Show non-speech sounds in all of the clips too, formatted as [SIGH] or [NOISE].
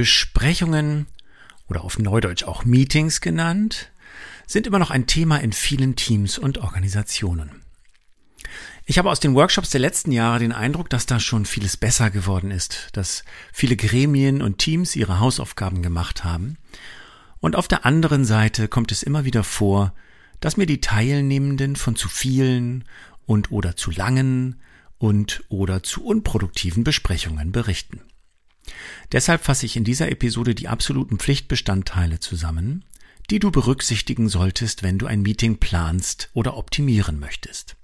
Besprechungen oder auf Neudeutsch auch Meetings genannt, sind immer noch ein Thema in vielen Teams und Organisationen. Ich habe aus den Workshops der letzten Jahre den Eindruck, dass da schon vieles besser geworden ist, dass viele Gremien und Teams ihre Hausaufgaben gemacht haben. Und auf der anderen Seite kommt es immer wieder vor, dass mir die Teilnehmenden von zu vielen und oder zu langen und oder zu unproduktiven Besprechungen berichten. Deshalb fasse ich in dieser Episode die absoluten Pflichtbestandteile zusammen, die du berücksichtigen solltest, wenn du ein Meeting planst oder optimieren möchtest.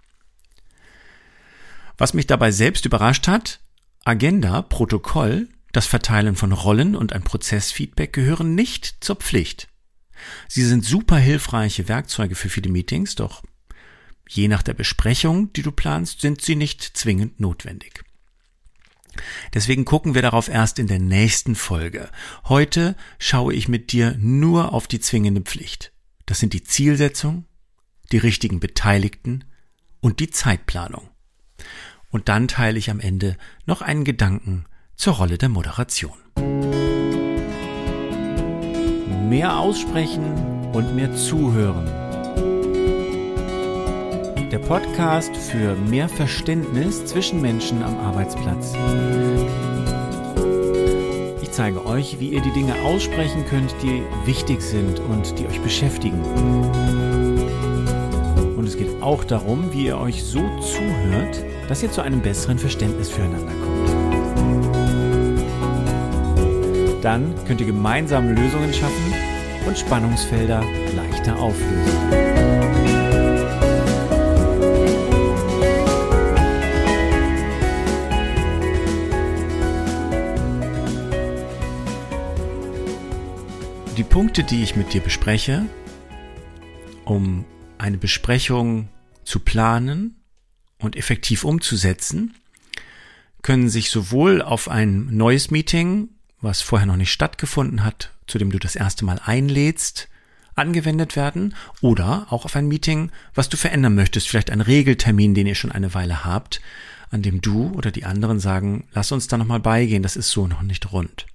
Was mich dabei selbst überrascht hat, Agenda, Protokoll, das Verteilen von Rollen und ein Prozessfeedback gehören nicht zur Pflicht. Sie sind super hilfreiche Werkzeuge für viele Meetings, doch je nach der Besprechung, die du planst, sind sie nicht zwingend notwendig. Deswegen gucken wir darauf erst in der nächsten Folge. Heute schaue ich mit dir nur auf die zwingende Pflicht. Das sind die Zielsetzung, die richtigen Beteiligten und die Zeitplanung. Und dann teile ich am Ende noch einen Gedanken zur Rolle der Moderation. Mehr aussprechen und mehr zuhören. Der Podcast für mehr Verständnis zwischen Menschen am Arbeitsplatz. Ich zeige euch, wie ihr die Dinge aussprechen könnt, die wichtig sind und die euch beschäftigen. Und es geht auch darum, wie ihr euch so zuhört, dass ihr zu einem besseren Verständnis füreinander kommt. Dann könnt ihr gemeinsam Lösungen schaffen und Spannungsfelder leichter auflösen. Punkte, die ich mit dir bespreche, um eine Besprechung zu planen und effektiv umzusetzen, können sich sowohl auf ein neues Meeting, was vorher noch nicht stattgefunden hat, zu dem du das erste Mal einlädst, angewendet werden oder auch auf ein Meeting, was du verändern möchtest, vielleicht ein Regeltermin, den ihr schon eine Weile habt, an dem du oder die anderen sagen, lass uns da nochmal beigehen, das ist so noch nicht rund.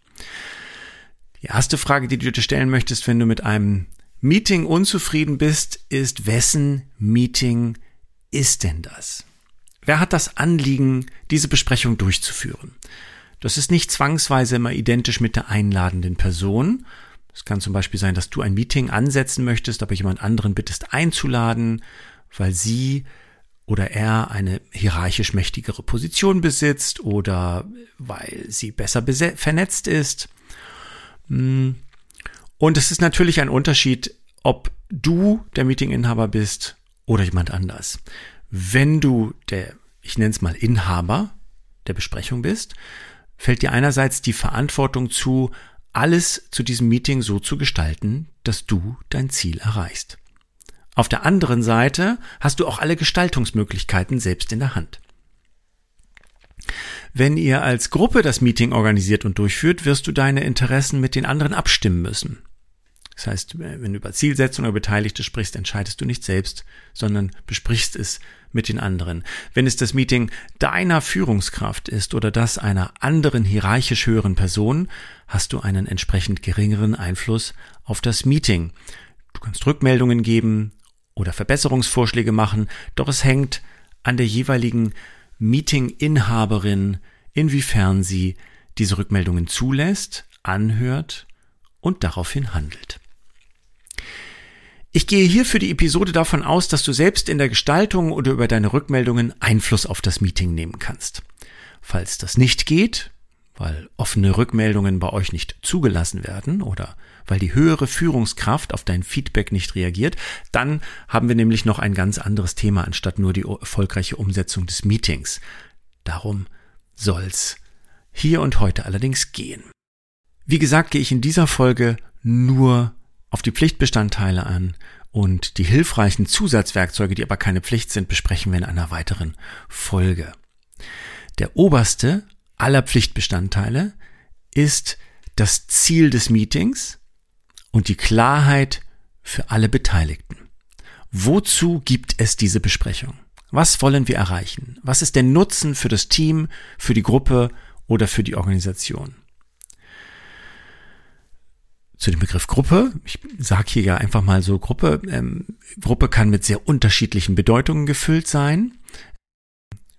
Die erste Frage, die du dir stellen möchtest, wenn du mit einem Meeting unzufrieden bist, ist, wessen Meeting ist denn das? Wer hat das Anliegen, diese Besprechung durchzuführen? Das ist nicht zwangsweise immer identisch mit der einladenden Person. Es kann zum Beispiel sein, dass du ein Meeting ansetzen möchtest, aber jemand anderen bittest einzuladen, weil sie oder er eine hierarchisch mächtigere Position besitzt oder weil sie besser vernetzt ist. Hm. Und es ist natürlich ein Unterschied, ob du der Meetinginhaber bist oder jemand anders. Wenn du der, ich nenne es mal Inhaber der Besprechung bist, fällt dir einerseits die Verantwortung zu, alles zu diesem Meeting so zu gestalten, dass du dein Ziel erreichst. Auf der anderen Seite hast du auch alle Gestaltungsmöglichkeiten selbst in der Hand. Wenn ihr als Gruppe das Meeting organisiert und durchführt, wirst du deine Interessen mit den anderen abstimmen müssen. Das heißt, wenn du über Zielsetzung oder Beteiligte sprichst, entscheidest du nicht selbst, sondern besprichst es mit den anderen. Wenn es das Meeting deiner Führungskraft ist oder das einer anderen hierarchisch höheren Person, hast du einen entsprechend geringeren Einfluss auf das Meeting. Du kannst Rückmeldungen geben oder Verbesserungsvorschläge machen, doch es hängt an der jeweiligen Meetinginhaberin, inwiefern sie diese Rückmeldungen zulässt, anhört und daraufhin handelt. Ich gehe hier für die Episode davon aus, dass du selbst in der Gestaltung oder über deine Rückmeldungen Einfluss auf das Meeting nehmen kannst. Falls das nicht geht, weil offene Rückmeldungen bei euch nicht zugelassen werden oder weil die höhere Führungskraft auf dein Feedback nicht reagiert, dann haben wir nämlich noch ein ganz anderes Thema anstatt nur die erfolgreiche Umsetzung des Meetings. Darum soll's hier und heute allerdings gehen. Wie gesagt, gehe ich in dieser Folge nur auf die Pflichtbestandteile an und die hilfreichen Zusatzwerkzeuge, die aber keine Pflicht sind, besprechen wir in einer weiteren Folge. Der oberste aller Pflichtbestandteile ist das Ziel des Meetings und die Klarheit für alle Beteiligten. Wozu gibt es diese Besprechung? Was wollen wir erreichen? Was ist der Nutzen für das Team, für die Gruppe oder für die Organisation? zu dem Begriff Gruppe. Ich sage hier ja einfach mal so Gruppe. Ähm, Gruppe kann mit sehr unterschiedlichen Bedeutungen gefüllt sein.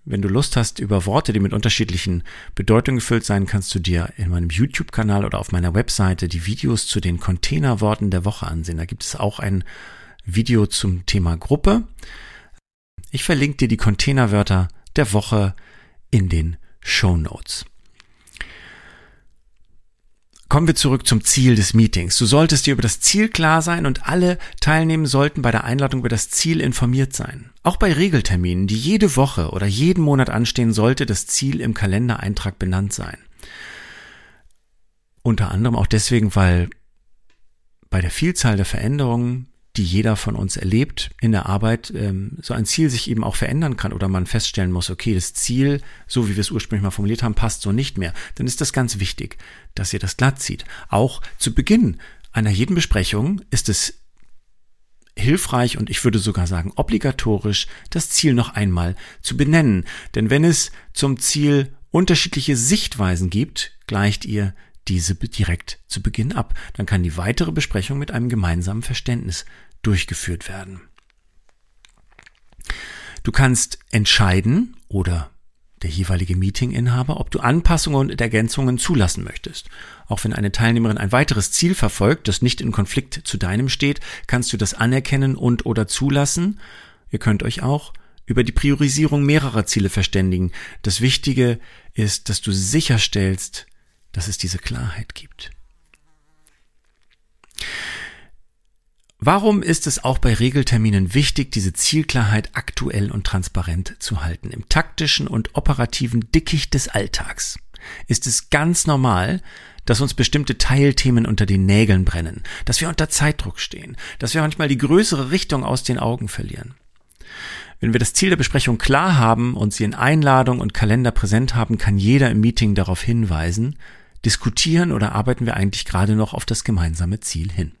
Wenn du Lust hast über Worte, die mit unterschiedlichen Bedeutungen gefüllt sein, kannst du dir in meinem YouTube-Kanal oder auf meiner Webseite die Videos zu den Containerworten der Woche ansehen. Da gibt es auch ein Video zum Thema Gruppe. Ich verlinke dir die Containerwörter der Woche in den Show Notes. Kommen wir zurück zum Ziel des Meetings. Du solltest dir über das Ziel klar sein und alle Teilnehmer sollten bei der Einladung über das Ziel informiert sein. Auch bei Regelterminen, die jede Woche oder jeden Monat anstehen, sollte das Ziel im Kalendereintrag benannt sein. Unter anderem auch deswegen, weil bei der Vielzahl der Veränderungen die jeder von uns erlebt in der Arbeit, ähm, so ein Ziel sich eben auch verändern kann oder man feststellen muss, okay, das Ziel, so wie wir es ursprünglich mal formuliert haben, passt so nicht mehr, dann ist das ganz wichtig, dass ihr das glatt zieht. Auch zu Beginn einer jeden Besprechung ist es hilfreich und ich würde sogar sagen obligatorisch, das Ziel noch einmal zu benennen. Denn wenn es zum Ziel unterschiedliche Sichtweisen gibt, gleicht ihr diese direkt zu Beginn ab. Dann kann die weitere Besprechung mit einem gemeinsamen Verständnis durchgeführt werden. Du kannst entscheiden oder der jeweilige Meetinginhaber, ob du Anpassungen und Ergänzungen zulassen möchtest. Auch wenn eine Teilnehmerin ein weiteres Ziel verfolgt, das nicht in Konflikt zu deinem steht, kannst du das anerkennen und oder zulassen. Ihr könnt euch auch über die Priorisierung mehrerer Ziele verständigen. Das Wichtige ist, dass du sicherstellst, dass es diese Klarheit gibt. Warum ist es auch bei Regelterminen wichtig, diese Zielklarheit aktuell und transparent zu halten? Im taktischen und operativen Dickicht des Alltags ist es ganz normal, dass uns bestimmte Teilthemen unter den Nägeln brennen, dass wir unter Zeitdruck stehen, dass wir manchmal die größere Richtung aus den Augen verlieren. Wenn wir das Ziel der Besprechung klar haben und sie in Einladung und Kalender präsent haben, kann jeder im Meeting darauf hinweisen, diskutieren oder arbeiten wir eigentlich gerade noch auf das gemeinsame Ziel hin?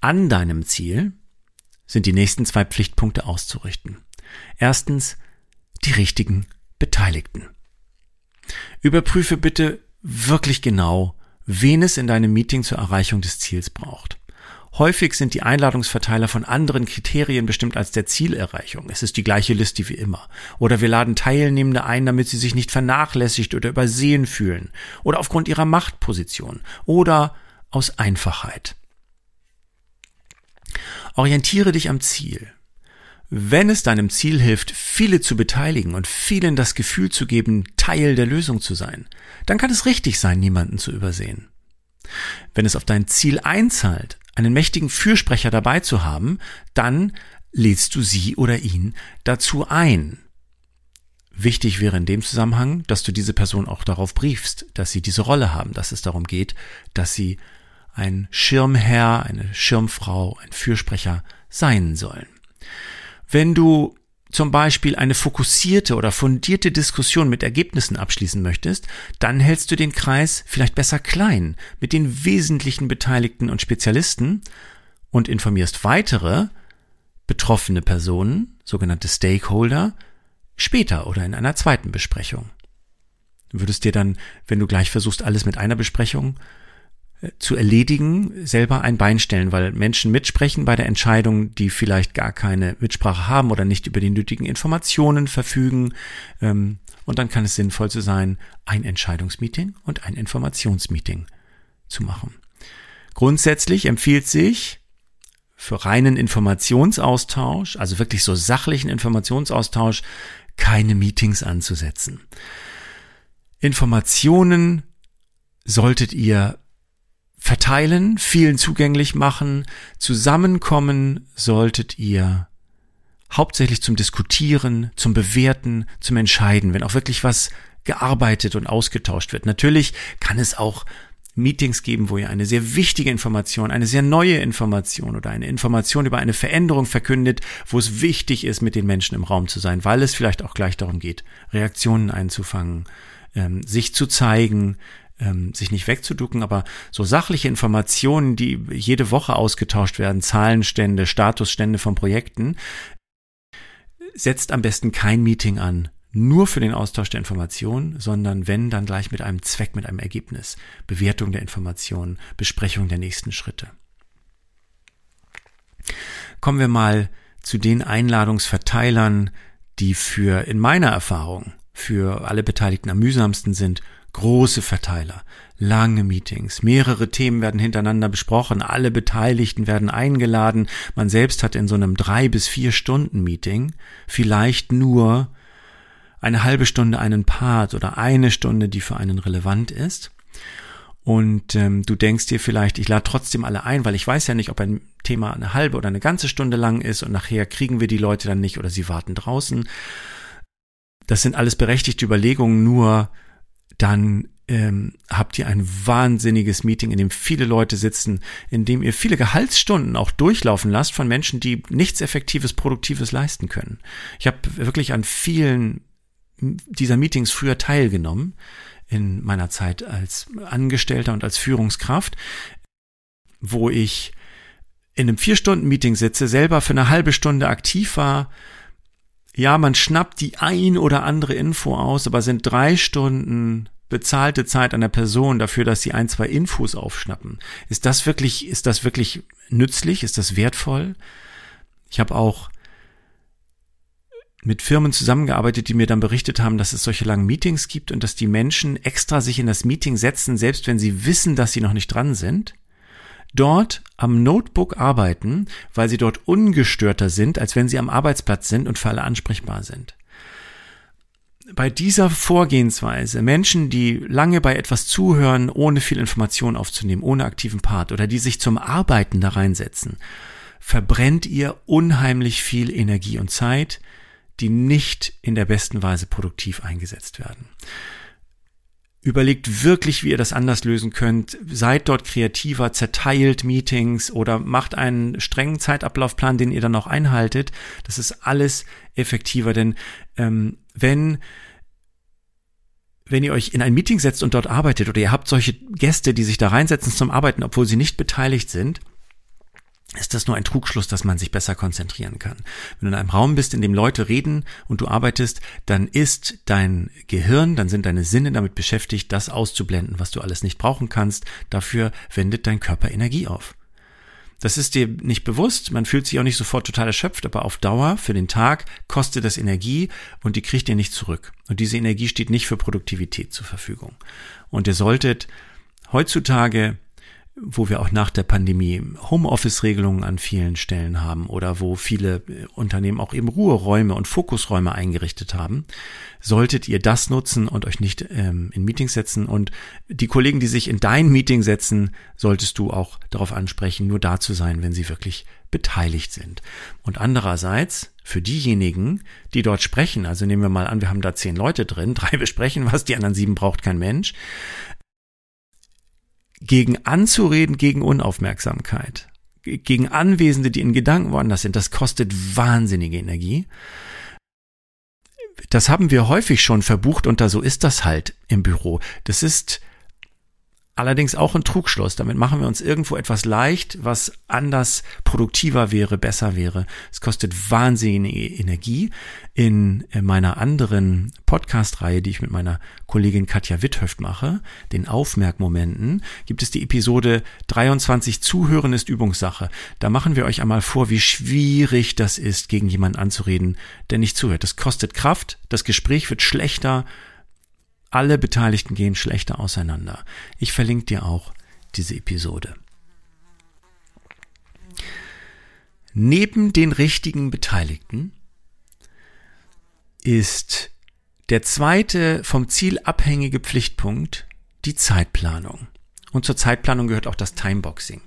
An deinem Ziel sind die nächsten zwei Pflichtpunkte auszurichten. Erstens die richtigen Beteiligten. Überprüfe bitte wirklich genau, wen es in deinem Meeting zur Erreichung des Ziels braucht. Häufig sind die Einladungsverteiler von anderen Kriterien bestimmt als der Zielerreichung. Es ist die gleiche Liste wie immer. Oder wir laden Teilnehmende ein, damit sie sich nicht vernachlässigt oder übersehen fühlen. Oder aufgrund ihrer Machtposition. Oder aus Einfachheit. Orientiere dich am Ziel. Wenn es deinem Ziel hilft, viele zu beteiligen und vielen das Gefühl zu geben, Teil der Lösung zu sein, dann kann es richtig sein, niemanden zu übersehen. Wenn es auf dein Ziel einzahlt, einen mächtigen Fürsprecher dabei zu haben, dann lädst du sie oder ihn dazu ein. Wichtig wäre in dem Zusammenhang, dass du diese Person auch darauf briefst, dass sie diese Rolle haben, dass es darum geht, dass sie ein Schirmherr, eine Schirmfrau, ein Fürsprecher sein sollen. Wenn du zum Beispiel eine fokussierte oder fundierte Diskussion mit Ergebnissen abschließen möchtest, dann hältst du den Kreis vielleicht besser klein mit den wesentlichen Beteiligten und Spezialisten und informierst weitere betroffene Personen, sogenannte Stakeholder, später oder in einer zweiten Besprechung. Du würdest dir dann, wenn du gleich versuchst, alles mit einer Besprechung zu erledigen, selber ein Bein stellen, weil Menschen mitsprechen bei der Entscheidung, die vielleicht gar keine Mitsprache haben oder nicht über die nötigen Informationen verfügen. Ähm, und dann kann es sinnvoll zu sein, ein Entscheidungsmeeting und ein Informationsmeeting zu machen. Grundsätzlich empfiehlt sich für reinen Informationsaustausch, also wirklich so sachlichen Informationsaustausch, keine Meetings anzusetzen. Informationen solltet ihr verteilen, vielen zugänglich machen. Zusammenkommen solltet ihr hauptsächlich zum Diskutieren, zum Bewerten, zum Entscheiden, wenn auch wirklich was gearbeitet und ausgetauscht wird. Natürlich kann es auch Meetings geben, wo ihr eine sehr wichtige Information, eine sehr neue Information oder eine Information über eine Veränderung verkündet, wo es wichtig ist, mit den Menschen im Raum zu sein, weil es vielleicht auch gleich darum geht, Reaktionen einzufangen, ähm, sich zu zeigen, ähm, sich nicht wegzuducken, aber so sachliche Informationen, die jede Woche ausgetauscht werden, Zahlenstände, Statusstände von Projekten, setzt am besten kein Meeting an, nur für den Austausch der Informationen, sondern wenn dann gleich mit einem Zweck, mit einem Ergebnis, Bewertung der Informationen, Besprechung der nächsten Schritte. Kommen wir mal zu den Einladungsverteilern, die für, in meiner Erfahrung, für alle Beteiligten am mühsamsten sind, große Verteiler, lange Meetings, mehrere Themen werden hintereinander besprochen, alle Beteiligten werden eingeladen, man selbst hat in so einem drei bis vier Stunden Meeting vielleicht nur eine halbe Stunde einen Part oder eine Stunde, die für einen relevant ist. Und ähm, du denkst dir vielleicht, ich lade trotzdem alle ein, weil ich weiß ja nicht, ob ein Thema eine halbe oder eine ganze Stunde lang ist und nachher kriegen wir die Leute dann nicht oder sie warten draußen. Das sind alles berechtigte Überlegungen, nur dann ähm, habt ihr ein wahnsinniges Meeting, in dem viele Leute sitzen, in dem ihr viele Gehaltsstunden auch durchlaufen lasst von Menschen, die nichts Effektives, Produktives leisten können. Ich habe wirklich an vielen dieser Meetings früher teilgenommen in meiner Zeit als Angestellter und als Führungskraft, wo ich in einem Vier-Stunden-Meeting sitze, selber für eine halbe Stunde aktiv war. Ja, man schnappt die ein oder andere Info aus, aber sind drei Stunden bezahlte Zeit der Person dafür, dass sie ein, zwei Infos aufschnappen. Ist das wirklich, ist das wirklich nützlich? Ist das wertvoll? Ich habe auch mit Firmen zusammengearbeitet, die mir dann berichtet haben, dass es solche langen Meetings gibt und dass die Menschen extra sich in das Meeting setzen, selbst wenn sie wissen, dass sie noch nicht dran sind, dort am Notebook arbeiten, weil sie dort ungestörter sind, als wenn sie am Arbeitsplatz sind und für alle ansprechbar sind. Bei dieser Vorgehensweise, Menschen, die lange bei etwas zuhören, ohne viel Information aufzunehmen, ohne aktiven Part oder die sich zum Arbeiten da reinsetzen, verbrennt ihr unheimlich viel Energie und Zeit, die nicht in der besten Weise produktiv eingesetzt werden. Überlegt wirklich, wie ihr das anders lösen könnt. Seid dort kreativer, zerteilt Meetings oder macht einen strengen Zeitablaufplan, den ihr dann auch einhaltet. Das ist alles effektiver, denn ähm, wenn wenn ihr euch in ein Meeting setzt und dort arbeitet oder ihr habt solche Gäste, die sich da reinsetzen zum Arbeiten, obwohl sie nicht beteiligt sind, ist das nur ein Trugschluss, dass man sich besser konzentrieren kann. Wenn du in einem Raum bist, in dem Leute reden und du arbeitest, dann ist dein Gehirn, dann sind deine Sinne damit beschäftigt, das auszublenden, was du alles nicht brauchen kannst. Dafür wendet dein Körper Energie auf. Das ist dir nicht bewusst, man fühlt sich auch nicht sofort total erschöpft, aber auf Dauer für den Tag kostet das Energie und die kriegt ihr nicht zurück. Und diese Energie steht nicht für Produktivität zur Verfügung. Und ihr solltet heutzutage wo wir auch nach der Pandemie Homeoffice-Regelungen an vielen Stellen haben oder wo viele äh, Unternehmen auch eben Ruheräume und Fokusräume eingerichtet haben, solltet ihr das nutzen und euch nicht ähm, in Meetings setzen. Und die Kollegen, die sich in dein Meeting setzen, solltest du auch darauf ansprechen, nur da zu sein, wenn sie wirklich beteiligt sind. Und andererseits, für diejenigen, die dort sprechen, also nehmen wir mal an, wir haben da zehn Leute drin, [LAUGHS] drei besprechen was, die anderen sieben braucht kein Mensch, gegen anzureden, gegen Unaufmerksamkeit, gegen Anwesende, die in Gedanken woanders sind, das kostet wahnsinnige Energie. Das haben wir häufig schon verbucht und da so ist das halt im Büro. Das ist Allerdings auch ein Trugschluss. Damit machen wir uns irgendwo etwas leicht, was anders produktiver wäre, besser wäre. Es kostet wahnsinnige Energie. In meiner anderen Podcast-Reihe, die ich mit meiner Kollegin Katja Witthöft mache, den Aufmerkmomenten, gibt es die Episode 23 Zuhören ist Übungssache. Da machen wir euch einmal vor, wie schwierig das ist, gegen jemanden anzureden, der nicht zuhört. Das kostet Kraft, das Gespräch wird schlechter alle Beteiligten gehen schlechter auseinander. Ich verlinke dir auch diese Episode. Neben den richtigen Beteiligten ist der zweite vom Ziel abhängige Pflichtpunkt die Zeitplanung. Und zur Zeitplanung gehört auch das Timeboxing.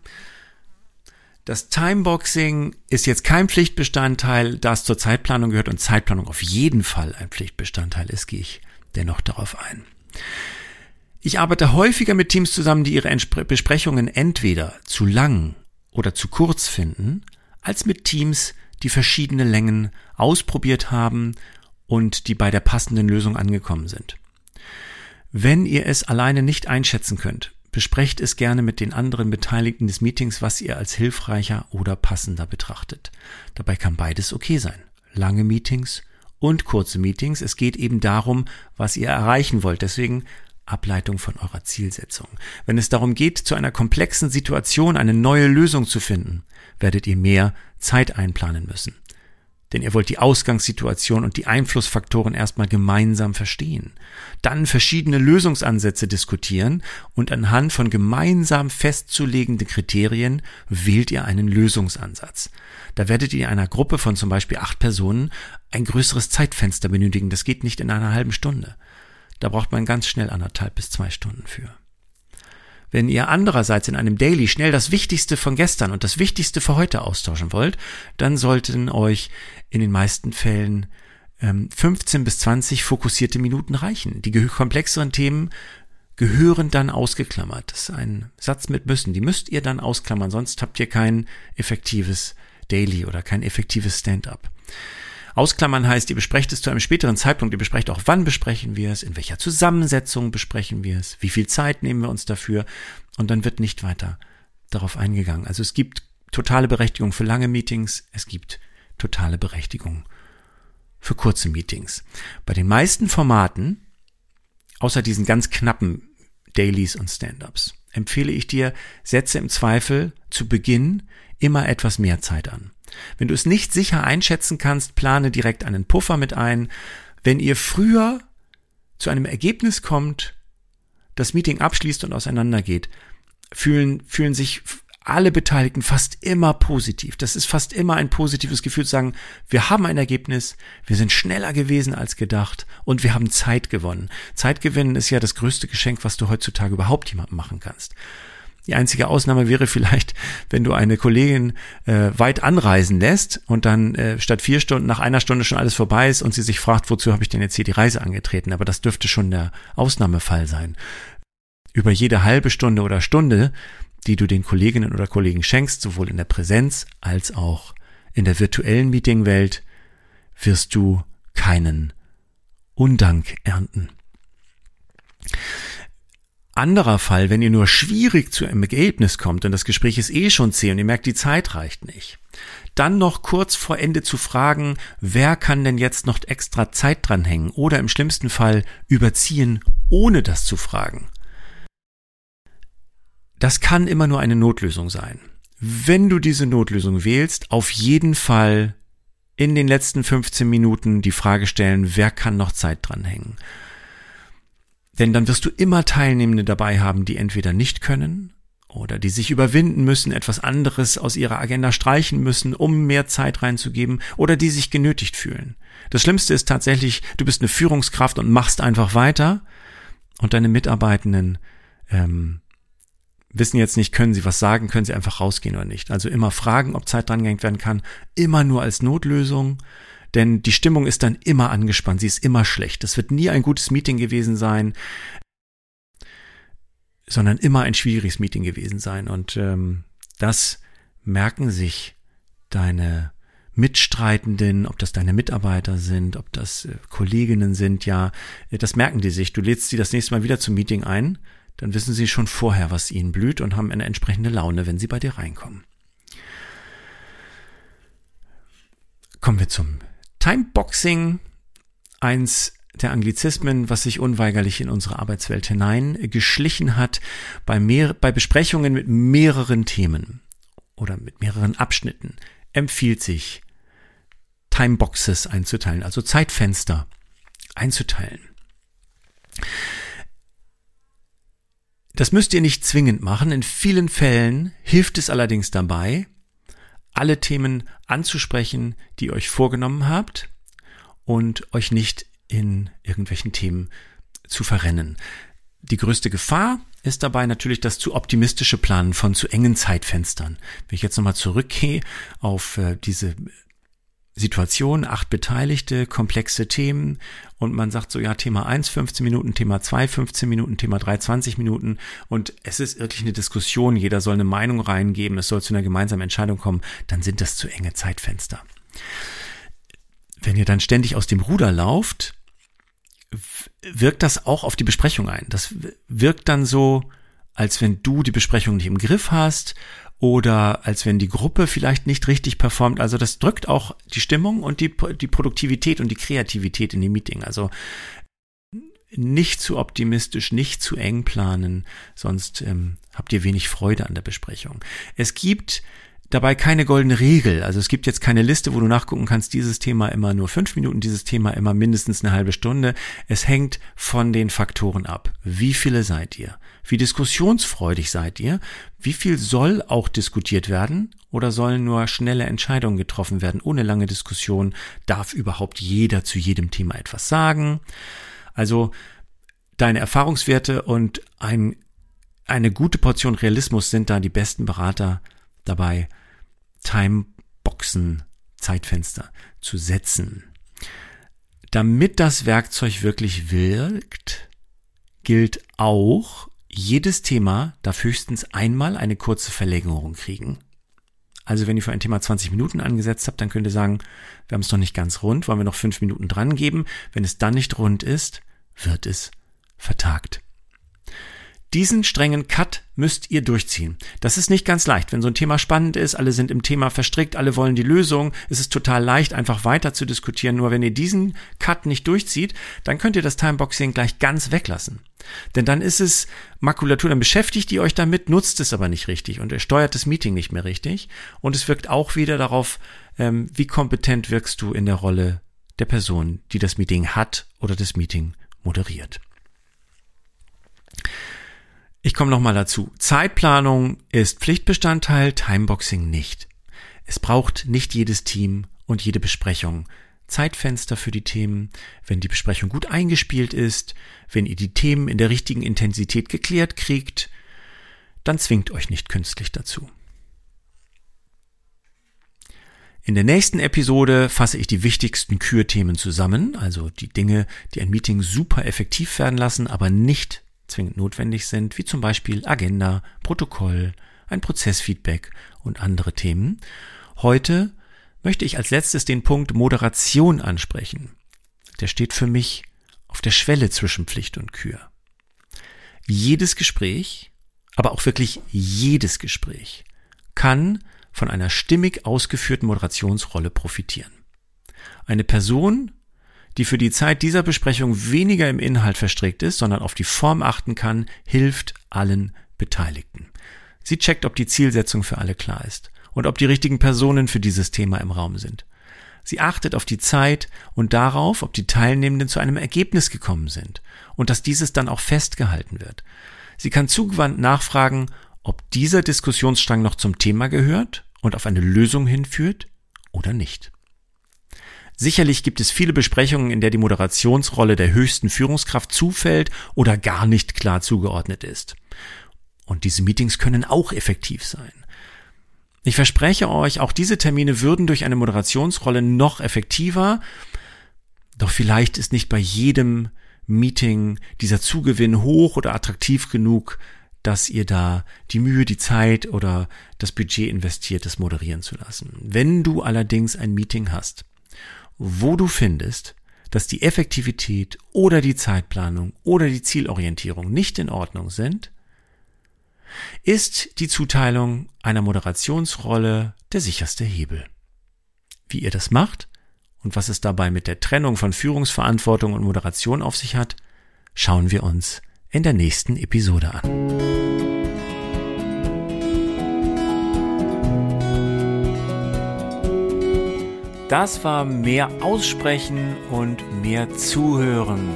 Das Timeboxing ist jetzt kein Pflichtbestandteil, das zur Zeitplanung gehört und Zeitplanung auf jeden Fall ein Pflichtbestandteil ist, gehe ich dennoch darauf ein. Ich arbeite häufiger mit Teams zusammen, die ihre Besprechungen entweder zu lang oder zu kurz finden, als mit Teams, die verschiedene Längen ausprobiert haben und die bei der passenden Lösung angekommen sind. Wenn ihr es alleine nicht einschätzen könnt, besprecht es gerne mit den anderen Beteiligten des Meetings, was ihr als hilfreicher oder passender betrachtet. Dabei kann beides okay sein. Lange Meetings und kurze Meetings. Es geht eben darum, was ihr erreichen wollt. Deswegen Ableitung von eurer Zielsetzung. Wenn es darum geht, zu einer komplexen Situation eine neue Lösung zu finden, werdet ihr mehr Zeit einplanen müssen. Denn ihr wollt die Ausgangssituation und die Einflussfaktoren erstmal gemeinsam verstehen. Dann verschiedene Lösungsansätze diskutieren und anhand von gemeinsam festzulegenden Kriterien wählt ihr einen Lösungsansatz. Da werdet ihr einer Gruppe von zum Beispiel acht Personen ein größeres Zeitfenster benötigen. Das geht nicht in einer halben Stunde. Da braucht man ganz schnell anderthalb bis zwei Stunden für. Wenn ihr andererseits in einem Daily schnell das Wichtigste von gestern und das Wichtigste für heute austauschen wollt, dann sollten euch in den meisten Fällen ähm, 15 bis 20 fokussierte Minuten reichen. Die komplexeren Themen gehören dann ausgeklammert. Das ist ein Satz mit müssen. Die müsst ihr dann ausklammern, sonst habt ihr kein effektives Daily oder kein effektives Stand-up. Ausklammern heißt, ihr besprecht es zu einem späteren Zeitpunkt, ihr besprecht auch, wann besprechen wir es, in welcher Zusammensetzung besprechen wir es, wie viel Zeit nehmen wir uns dafür und dann wird nicht weiter darauf eingegangen. Also es gibt totale Berechtigung für lange Meetings, es gibt totale Berechtigung für kurze Meetings. Bei den meisten Formaten, außer diesen ganz knappen Dailies und Stand-ups, empfehle ich dir, setze im Zweifel zu Beginn immer etwas mehr Zeit an. Wenn du es nicht sicher einschätzen kannst, plane direkt einen Puffer mit ein. Wenn ihr früher zu einem Ergebnis kommt, das Meeting abschließt und auseinandergeht, fühlen, fühlen sich alle Beteiligten fast immer positiv. Das ist fast immer ein positives Gefühl zu sagen, wir haben ein Ergebnis, wir sind schneller gewesen als gedacht und wir haben Zeit gewonnen. Zeit gewinnen ist ja das größte Geschenk, was du heutzutage überhaupt jemandem machen kannst. Die einzige Ausnahme wäre vielleicht, wenn du eine Kollegin äh, weit anreisen lässt und dann äh, statt vier Stunden nach einer Stunde schon alles vorbei ist und sie sich fragt, wozu habe ich denn jetzt hier die Reise angetreten? Aber das dürfte schon der Ausnahmefall sein. Über jede halbe Stunde oder Stunde, die du den Kolleginnen oder Kollegen schenkst, sowohl in der Präsenz als auch in der virtuellen Meetingwelt, wirst du keinen Undank ernten. Anderer Fall, wenn ihr nur schwierig zu einem Ergebnis kommt und das Gespräch ist eh schon zäh und ihr merkt, die Zeit reicht nicht. Dann noch kurz vor Ende zu fragen, wer kann denn jetzt noch extra Zeit dranhängen oder im schlimmsten Fall überziehen, ohne das zu fragen. Das kann immer nur eine Notlösung sein. Wenn du diese Notlösung wählst, auf jeden Fall in den letzten 15 Minuten die Frage stellen, wer kann noch Zeit dranhängen. Denn dann wirst du immer Teilnehmende dabei haben, die entweder nicht können oder die sich überwinden müssen, etwas anderes aus ihrer Agenda streichen müssen, um mehr Zeit reinzugeben oder die sich genötigt fühlen. Das Schlimmste ist tatsächlich, du bist eine Führungskraft und machst einfach weiter und deine Mitarbeitenden ähm, wissen jetzt nicht, können sie was sagen, können sie einfach rausgehen oder nicht. Also immer fragen, ob Zeit drangehängt werden kann, immer nur als Notlösung denn die Stimmung ist dann immer angespannt, sie ist immer schlecht. Es wird nie ein gutes Meeting gewesen sein, sondern immer ein schwieriges Meeting gewesen sein. Und ähm, das merken sich deine Mitstreitenden, ob das deine Mitarbeiter sind, ob das äh, Kolleginnen sind, ja, äh, das merken die sich. Du lädst sie das nächste Mal wieder zum Meeting ein, dann wissen sie schon vorher, was ihnen blüht und haben eine entsprechende Laune, wenn sie bei dir reinkommen. Kommen wir zum Timeboxing, eins der Anglizismen, was sich unweigerlich in unsere Arbeitswelt hineingeschlichen hat, bei, mehr, bei Besprechungen mit mehreren Themen oder mit mehreren Abschnitten, empfiehlt sich, Timeboxes einzuteilen, also Zeitfenster einzuteilen. Das müsst ihr nicht zwingend machen. In vielen Fällen hilft es allerdings dabei, alle Themen anzusprechen, die ihr euch vorgenommen habt und euch nicht in irgendwelchen Themen zu verrennen. Die größte Gefahr ist dabei natürlich das zu optimistische Planen von zu engen Zeitfenstern. Wenn ich jetzt nochmal zurückgehe auf äh, diese Situation, acht Beteiligte, komplexe Themen und man sagt so, ja, Thema 1 15 Minuten, Thema 2 15 Minuten, Thema 3 20 Minuten und es ist wirklich eine Diskussion, jeder soll eine Meinung reingeben, es soll zu einer gemeinsamen Entscheidung kommen, dann sind das zu enge Zeitfenster. Wenn ihr dann ständig aus dem Ruder lauft, wirkt das auch auf die Besprechung ein. Das wirkt dann so, als wenn du die Besprechung nicht im Griff hast oder als wenn die Gruppe vielleicht nicht richtig performt. Also das drückt auch die Stimmung und die, die Produktivität und die Kreativität in dem Meeting. Also nicht zu optimistisch, nicht zu eng planen, sonst ähm, habt ihr wenig Freude an der Besprechung. Es gibt dabei keine goldene Regel. Also es gibt jetzt keine Liste, wo du nachgucken kannst, dieses Thema immer nur fünf Minuten, dieses Thema immer mindestens eine halbe Stunde. Es hängt von den Faktoren ab. Wie viele seid ihr? Wie diskussionsfreudig seid ihr? Wie viel soll auch diskutiert werden? Oder sollen nur schnelle Entscheidungen getroffen werden? Ohne lange Diskussion darf überhaupt jeder zu jedem Thema etwas sagen. Also deine Erfahrungswerte und ein, eine gute Portion Realismus sind da die besten Berater dabei, Timeboxen, Zeitfenster zu setzen. Damit das Werkzeug wirklich wirkt, gilt auch, jedes Thema darf höchstens einmal eine kurze Verlängerung kriegen. Also wenn ihr für ein Thema 20 Minuten angesetzt habt, dann könnt ihr sagen, wir haben es noch nicht ganz rund, wollen wir noch fünf Minuten dran geben. Wenn es dann nicht rund ist, wird es vertagt. Diesen strengen Cut müsst ihr durchziehen. Das ist nicht ganz leicht. Wenn so ein Thema spannend ist, alle sind im Thema verstrickt, alle wollen die Lösung, ist es total leicht, einfach weiter zu diskutieren. Nur wenn ihr diesen Cut nicht durchzieht, dann könnt ihr das Timeboxing gleich ganz weglassen. Denn dann ist es Makulatur, dann beschäftigt ihr euch damit, nutzt es aber nicht richtig und ihr steuert das Meeting nicht mehr richtig. Und es wirkt auch wieder darauf, ähm, wie kompetent wirkst du in der Rolle der Person, die das Meeting hat oder das Meeting moderiert. Ich komme nochmal dazu. Zeitplanung ist Pflichtbestandteil, Timeboxing nicht. Es braucht nicht jedes Team und jede Besprechung Zeitfenster für die Themen, wenn die Besprechung gut eingespielt ist, wenn ihr die Themen in der richtigen Intensität geklärt kriegt, dann zwingt euch nicht künstlich dazu. In der nächsten Episode fasse ich die wichtigsten Kürthemen zusammen, also die Dinge, die ein Meeting super effektiv werden lassen, aber nicht zwingend notwendig sind, wie zum Beispiel Agenda, Protokoll, ein Prozessfeedback und andere Themen. Heute möchte ich als letztes den Punkt Moderation ansprechen. Der steht für mich auf der Schwelle zwischen Pflicht und Kür. Jedes Gespräch, aber auch wirklich jedes Gespräch kann von einer stimmig ausgeführten Moderationsrolle profitieren. Eine Person die für die Zeit dieser Besprechung weniger im Inhalt verstrickt ist, sondern auf die Form achten kann, hilft allen Beteiligten. Sie checkt, ob die Zielsetzung für alle klar ist und ob die richtigen Personen für dieses Thema im Raum sind. Sie achtet auf die Zeit und darauf, ob die Teilnehmenden zu einem Ergebnis gekommen sind und dass dieses dann auch festgehalten wird. Sie kann zugewandt nachfragen, ob dieser Diskussionsstrang noch zum Thema gehört und auf eine Lösung hinführt oder nicht. Sicherlich gibt es viele Besprechungen, in der die Moderationsrolle der höchsten Führungskraft zufällt oder gar nicht klar zugeordnet ist. Und diese Meetings können auch effektiv sein. Ich verspreche euch, auch diese Termine würden durch eine Moderationsrolle noch effektiver, doch vielleicht ist nicht bei jedem Meeting dieser Zugewinn hoch oder attraktiv genug, dass ihr da die Mühe, die Zeit oder das Budget investiert, das moderieren zu lassen. Wenn du allerdings ein Meeting hast, wo du findest, dass die Effektivität oder die Zeitplanung oder die Zielorientierung nicht in Ordnung sind, ist die Zuteilung einer Moderationsrolle der sicherste Hebel. Wie ihr das macht und was es dabei mit der Trennung von Führungsverantwortung und Moderation auf sich hat, schauen wir uns in der nächsten Episode an. Das war mehr Aussprechen und mehr Zuhören.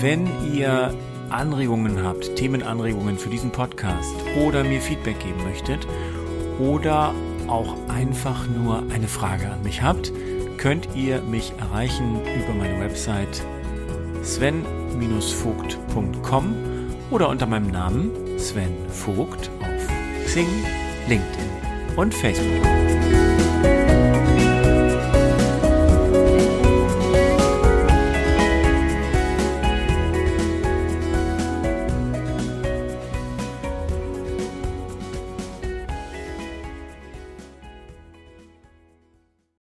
Wenn ihr Anregungen habt, Themenanregungen für diesen Podcast oder mir Feedback geben möchtet oder auch einfach nur eine Frage an mich habt, könnt ihr mich erreichen über meine Website sven-vogt.com oder unter meinem Namen Sven Vogt auf Xing, LinkedIn und Facebook.